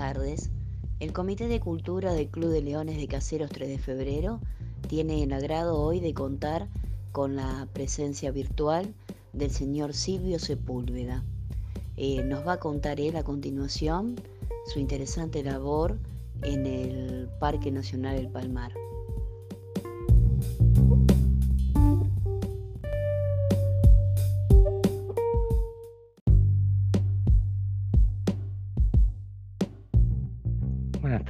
tardes. El Comité de Cultura del Club de Leones de Caseros 3 de Febrero tiene el agrado hoy de contar con la presencia virtual del señor Silvio Sepúlveda. Eh, nos va a contar él a continuación su interesante labor en el Parque Nacional del Palmar.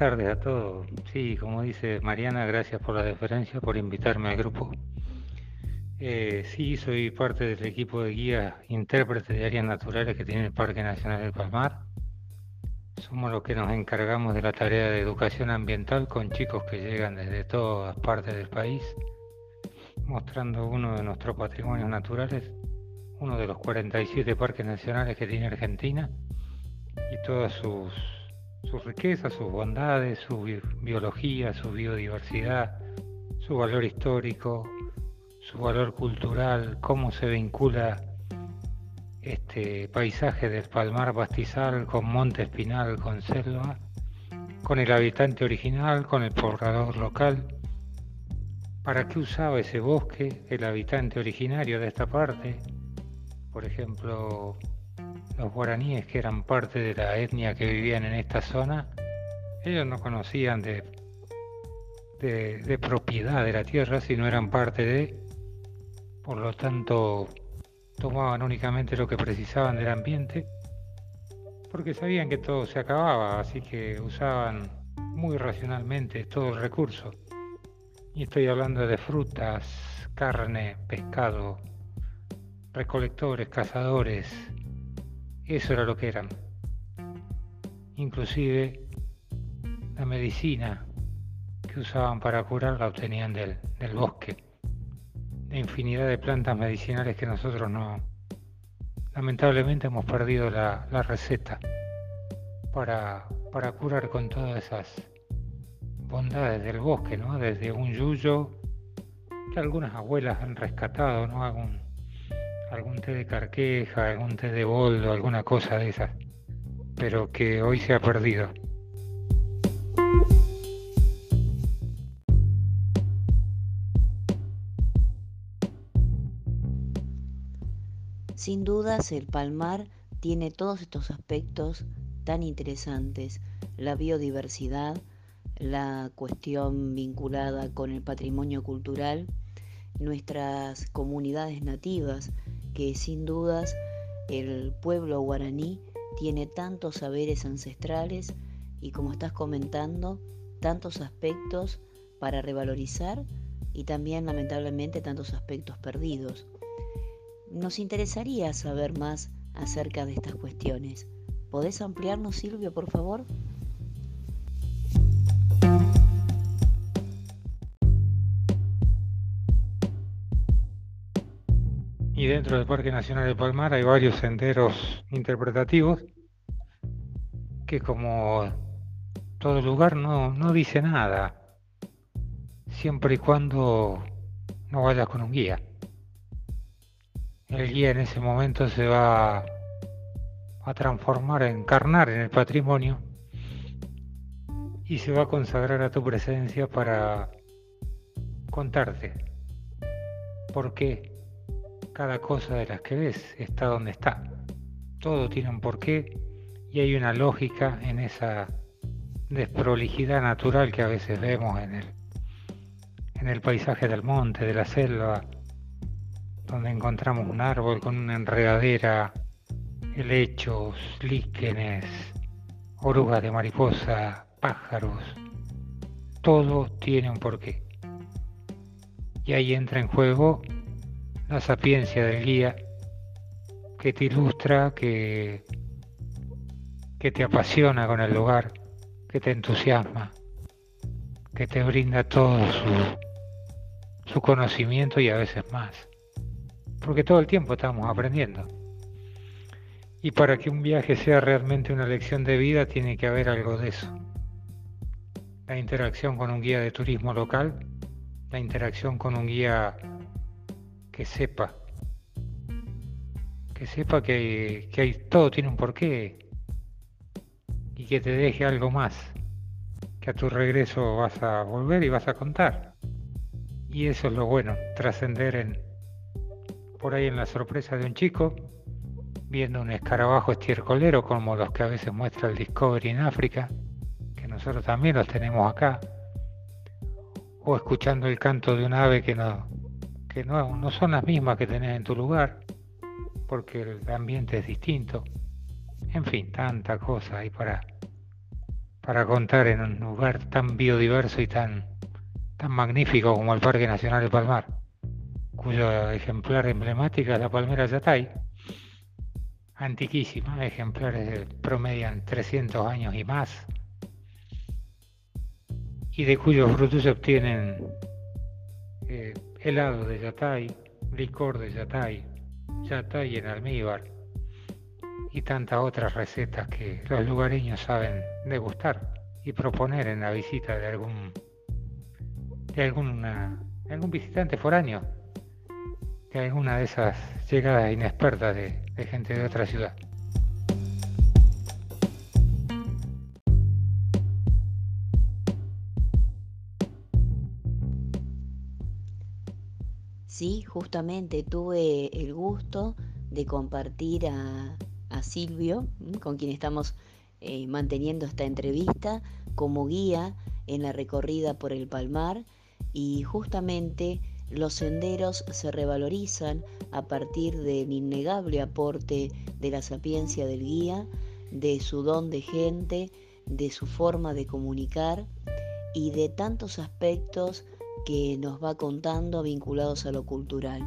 Tardes a todos. Sí, como dice Mariana, gracias por la deferencia, por invitarme al grupo. Eh, sí, soy parte del equipo de guía intérprete de áreas naturales que tiene el Parque Nacional del Palmar. Somos los que nos encargamos de la tarea de educación ambiental con chicos que llegan desde todas partes del país, mostrando uno de nuestros patrimonios naturales, uno de los 47 parques nacionales que tiene Argentina y todas sus, sus riquezas, sus bondades, su biología, su biodiversidad, su valor histórico, su valor cultural, cómo se vincula este paisaje del palmar pastizal con monte espinal, con selva, con el habitante original, con el poblador local. ¿Para qué usaba ese bosque el habitante originario de esta parte? Por ejemplo, los guaraníes que eran parte de la etnia que vivían en esta zona, ellos no conocían de, de, propiedad de la tierra, sino eran parte de por lo tanto tomaban únicamente lo que precisaban del ambiente, porque sabían que todo se acababa, así que usaban muy racionalmente todo el recurso. Y estoy hablando de frutas, carne, pescado, recolectores, cazadores, eso era lo que eran. Inclusive la medicina que usaban para curar la obtenían del, del bosque infinidad de plantas medicinales que nosotros no, lamentablemente hemos perdido la, receta para, para, curar con todas esas bondades del bosque, ¿no? Desde un yuyo que algunas abuelas han rescatado, ¿no? Algún té de carqueja, algún té de boldo, alguna cosa de esas, pero que hoy se ha perdido. Sin dudas, el palmar tiene todos estos aspectos tan interesantes, la biodiversidad, la cuestión vinculada con el patrimonio cultural, nuestras comunidades nativas, que sin dudas el pueblo guaraní tiene tantos saberes ancestrales y como estás comentando, tantos aspectos para revalorizar y también lamentablemente tantos aspectos perdidos. Nos interesaría saber más acerca de estas cuestiones. ¿Podés ampliarnos, Silvio, por favor? Y dentro del Parque Nacional de Palmar hay varios senderos interpretativos que como todo lugar no, no dice nada, siempre y cuando no vayas con un guía. El guía en ese momento se va a transformar, a encarnar en el patrimonio y se va a consagrar a tu presencia para contarte por qué cada cosa de las que ves está donde está. Todo tiene un porqué y hay una lógica en esa desprolijidad natural que a veces vemos en el, en el paisaje del monte, de la selva, donde encontramos un árbol con una enredadera, helechos, líquenes, orugas de mariposa, pájaros. Todo tiene un porqué. Y ahí entra en juego la sapiencia del guía que te ilustra, que, que te apasiona con el lugar, que te entusiasma, que te brinda todo su, su conocimiento y a veces más porque todo el tiempo estamos aprendiendo. Y para que un viaje sea realmente una lección de vida tiene que haber algo de eso. La interacción con un guía de turismo local, la interacción con un guía que sepa, que sepa que, que hay, todo tiene un porqué y que te deje algo más, que a tu regreso vas a volver y vas a contar. Y eso es lo bueno, trascender en por ahí en la sorpresa de un chico, viendo un escarabajo estiercolero como los que a veces muestra el Discovery en África, que nosotros también los tenemos acá, o escuchando el canto de un ave que no, que no, son las mismas que tenés en tu lugar, porque el ambiente es distinto. En fin, tanta cosa hay para, para contar en un lugar tan biodiverso y tan, tan magnífico como el Parque Nacional de Palmar, cuyo ejemplar emblemática es la palmera Yatay, antiquísima, ejemplares promedian 300 años y más, y de cuyos frutos se obtienen eh, helado de Yatay, licor de Yatay, Yatay en almíbar y tantas otras recetas que los lugareños saben degustar y proponer en la visita de algún de algún visitante foráneo, de alguna de esas llegadas inexpertas de gente de otra ciudad. Sí, justamente tuve el gusto de compartir a, Silvio, con quien estamos eh, manteniendo esta entrevista, como guía en la recorrida por el Palmar y justamente los senderos se revalorizan a partir del innegable aporte de la sapiencia del guía, de su don de gente, de su forma de comunicar y de tantos aspectos que nos va contando vinculados a lo cultural.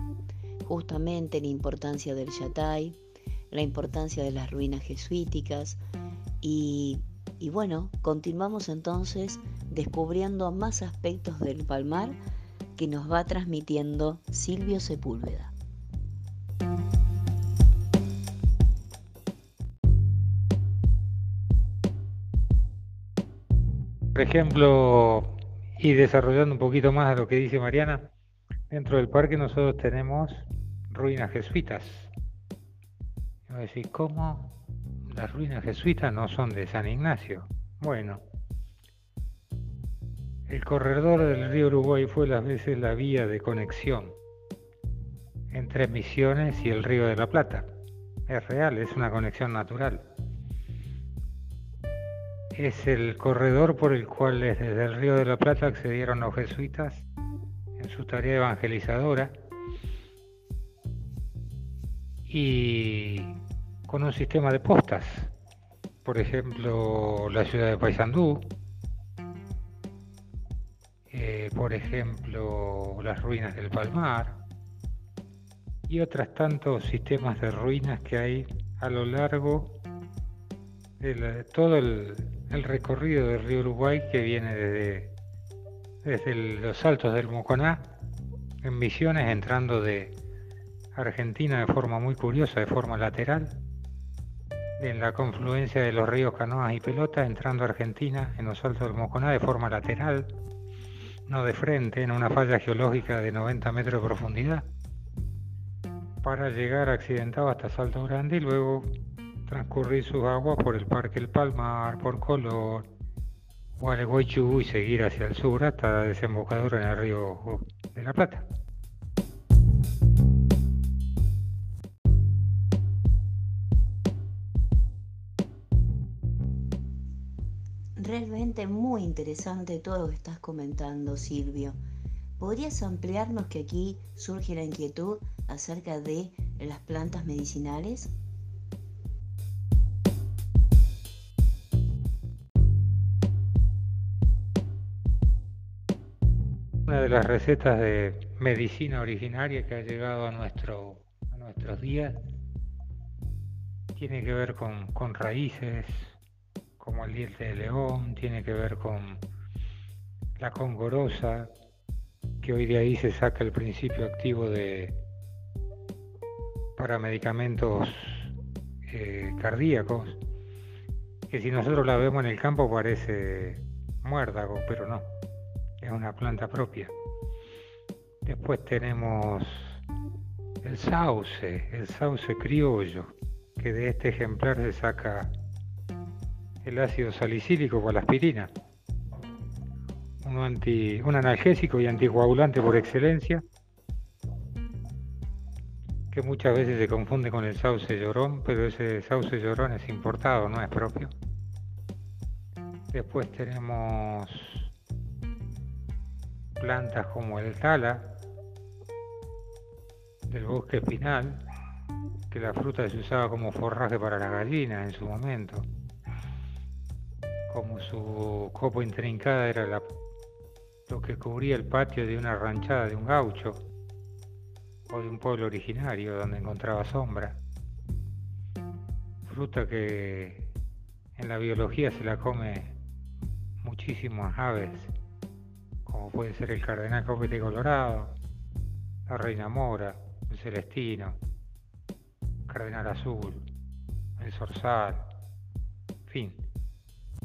Justamente la importancia del Yatay, la importancia de las ruinas jesuíticas y, y bueno, continuamos entonces descubriendo más aspectos del Palmar que nos va transmitiendo Silvio Sepúlveda. Por ejemplo, y desarrollando un poquito más lo que dice Mariana, dentro del parque nosotros tenemos ruinas jesuitas. a decir, ¿cómo las ruinas jesuitas no son de San Ignacio? Bueno, el corredor del río Uruguay fue las veces la vía de conexión entre Misiones y el río de la Plata. Es real, es una conexión natural es el corredor por el cual desde el Río de la Plata accedieron los jesuitas en su tarea evangelizadora. Y con un sistema de postas, por ejemplo la ciudad de Paysandú, eh, por ejemplo las ruinas del Palmar y otros tantos sistemas de ruinas que hay a lo largo de todo el, el recorrido del río Uruguay que viene desde, desde los altos del Moconá, en Misiones, entrando de Argentina de forma muy curiosa, de forma lateral, en la confluencia de los ríos Canoas y Pelota, entrando a Argentina en los altos del Moconá de forma lateral, no de frente, en una falla geológica de 90 metros de profundidad, para llegar accidentado hasta Salto Grande y luego transcurrir sus aguas por el Parque El Palmar, por Color, Gualeguaychú y seguir hacia el sur hasta la desembocadura en el río de la Plata. Realmente muy interesante todo lo que estás comentando, Silvio. ¿Podrías ampliarnos que aquí surge la inquietud acerca de las plantas medicinales? Una de las recetas de medicina originaria que ha llegado a, nuestro, a nuestros días tiene que ver con, raíces como el diente de león, tiene que ver con la congorosa, que hoy de ahí se saca el principio activo de para medicamentos eh, cardíacos, que si nosotros la vemos en el campo parece muérdago, pero no es una planta propia. Después tenemos el sauce, el sauce criollo, que de este ejemplar se saca el ácido salicílico con la aspirina, un, anti, un analgésico y anticoagulante por excelencia, que muchas veces se confunde con el sauce llorón, pero ese sauce llorón es importado, no es propio. Después tenemos plantas como el tala del bosque espinal, que la fruta se usaba como forraje para las gallinas en su momento. Como su copa intrincada era lo que cubría el patio de una ranchada de un gaucho o de un pueblo originario donde encontraba sombra. Fruta que en la biología se la come muchísimas aves, como puede ser el cardenal copete colorado, la reina mora, el celestino, cardenal azul, el zorzal, en fin,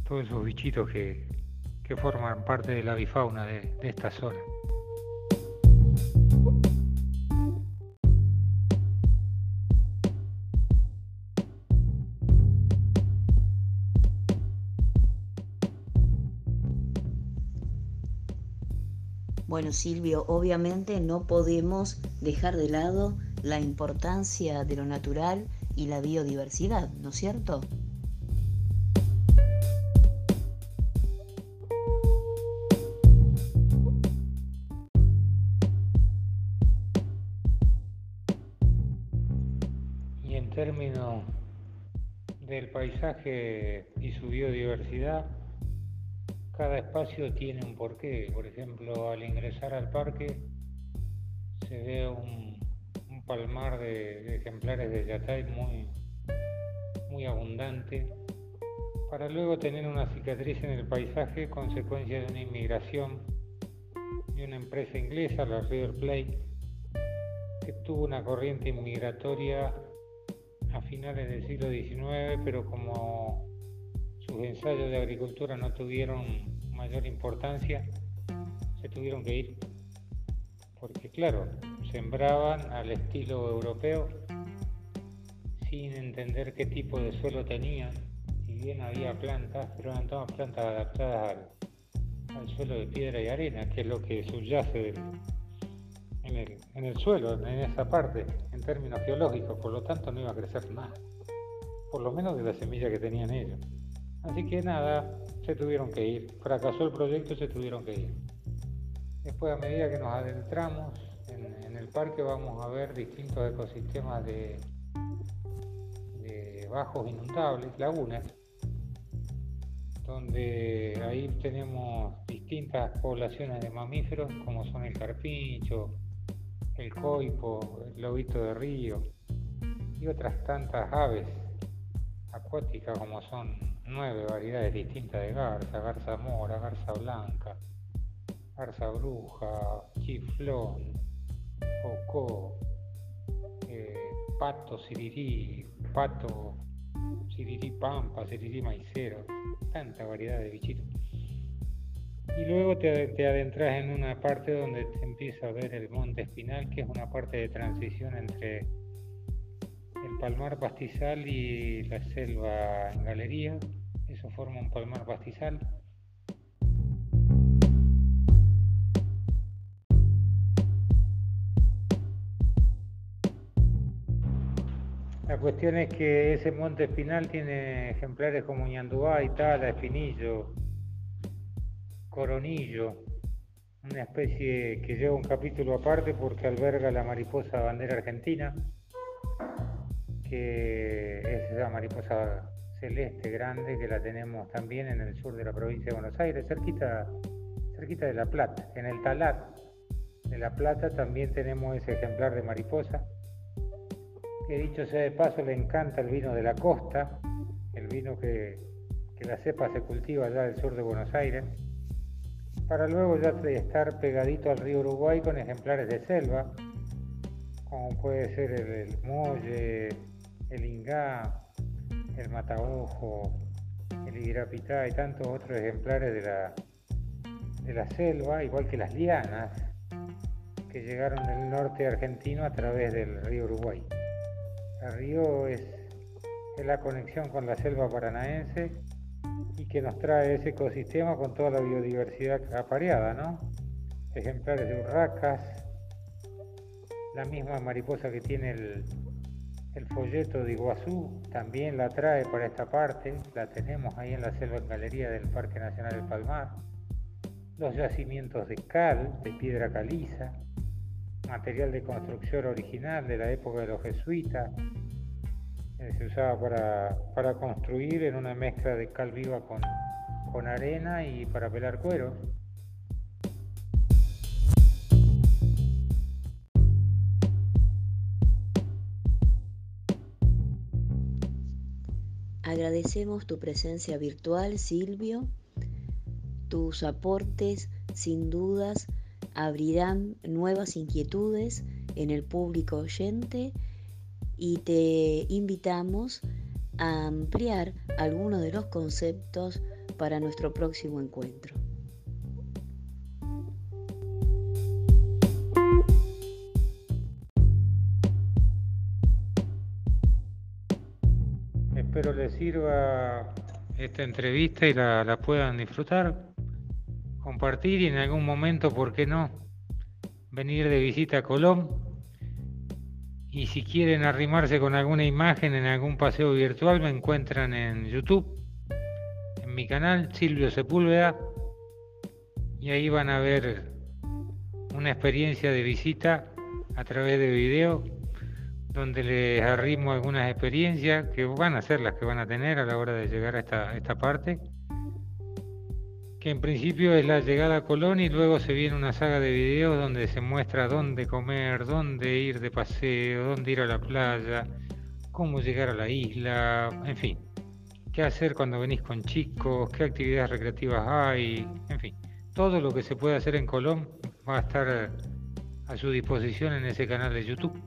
todos esos bichitos que, forman parte de la bifauna de esta zona. Bueno, Silvio, obviamente no podemos dejar de lado la importancia de lo natural y la biodiversidad, ¿no es cierto? Y en términos del paisaje y su biodiversidad, cada espacio tiene un porqué. Por ejemplo, al ingresar al parque se ve un, palmar de, ejemplares de yatay muy, muy abundante, para luego tener una cicatriz en el paisaje consecuencia de una inmigración de una empresa inglesa, la River Plate, que tuvo una corriente inmigratoria a finales del siglo XIX, pero como sus ensayos de agricultura no tuvieron mayor importancia, se tuvieron que ir. Porque claro, sembraban al estilo europeo sin entender qué tipo de suelo tenían. Si bien había plantas, pero eran todas plantas adaptadas al, suelo de piedra y arena, que es lo que subyace en, el, en el suelo, en esa parte, en términos geológicos. Por lo tanto, no iba a crecer nada. Por lo menos de la semilla que tenían ellos. Así que nada, se tuvieron que ir. Fracasó el proyecto, se tuvieron que ir. Después, a medida que nos adentramos en, el parque, vamos a ver distintos ecosistemas de, de bajos inundables, lagunas, donde ahí tenemos distintas poblaciones de mamíferos, como son el carpincho, el coipo, el lobito de río y otras tantas aves acuáticas como son nueve variedades distintas de garza, garza mora, garza blanca, garza bruja, chiflón, cocó, eh, pato sirirí, pato sirirí pampa, sirirí maicero, tanta variedad de bichitos. Y luego te, te, adentras en una parte donde te empieza a ver el monte espinal, que es una parte de transición entre palmar pastizal y la selva en galería, eso forma un palmar pastizal. La cuestión es que ese monte espinal tiene ejemplares como ñandubá, itala, espinillo, coronillo, una especie que lleva un capítulo aparte porque alberga la mariposa bandera argentina, que es esa mariposa celeste grande que la tenemos también en el sur de la provincia de Buenos Aires, cerquita, cerquita de La Plata. En el talar de La Plata también tenemos ese ejemplar de mariposa, que dicho sea de paso le encanta el vino de la costa, el vino que, que la cepa se cultiva allá del sur de Buenos Aires, para luego ya estar pegadito al río Uruguay con ejemplares de selva, como puede ser el, el molle, el ingá, el mataojo, el higuirapitá y tantos otros ejemplares de la, de la selva, igual que las lianas, que llegaron del norte argentino a través del río Uruguay. El río es, es la conexión con la selva paranaense y que nos trae ese ecosistema con toda la biodiversidad apareada, ¿no? Ejemplares de urracas, la misma mariposa que tiene el, el folleto de Iguazú también la trae para esta parte, la tenemos ahí en la selva en galería del Parque Nacional del Palmar. Los yacimientos de cal, de piedra caliza, material de construcción original de la época de los jesuitas, eh, se usaba para, construir en una mezcla de cal viva con, con arena y para pelar cuero. Agradecemos tu presencia virtual, Silvio. Tus aportes, sin dudas, abrirán nuevas inquietudes en el público oyente y te invitamos a ampliar algunos de los conceptos para nuestro próximo encuentro. Sirva esta entrevista y la, la puedan disfrutar, compartir y en algún momento, ¿por qué no? Venir de visita a Colón y si quieren arrimarse con alguna imagen en algún paseo virtual, me encuentran en YouTube, en mi canal Silvio Sepúlveda, y ahí van a ver una experiencia de visita a través de video, donde les arrimo algunas experiencias que van a ser las que van a tener a la hora de llegar a esta, esta parte que en principio es la llegada a Colón y luego se viene una saga de videos donde se muestra dónde comer, dónde ir de paseo, dónde ir a la playa, cómo llegar a la isla, en fin, qué hacer cuando venís con chicos, qué actividades recreativas hay, en fin, todo lo que se puede hacer en Colón va a estar a su disposición en ese canal de YouTube.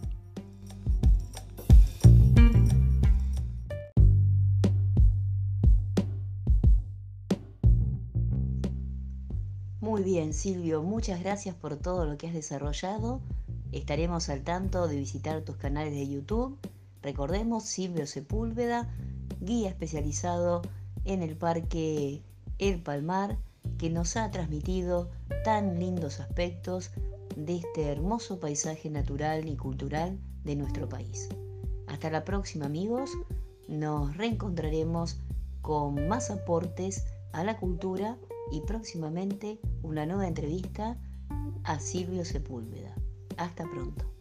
Muy bien, Silvio, muchas gracias por todo lo que has desarrollado. Estaremos al tanto de visitar tus canales de YouTube. Recordemos, Silvio Sepúlveda, guía especializado en el Parque El Palmar, que nos ha transmitido tan lindos aspectos de este hermoso paisaje natural y cultural de nuestro país. Hasta la próxima amigos, nos reencontraremos con más aportes a la cultura y próximamente una nueva entrevista a Silvio Sepúlveda. Hasta pronto.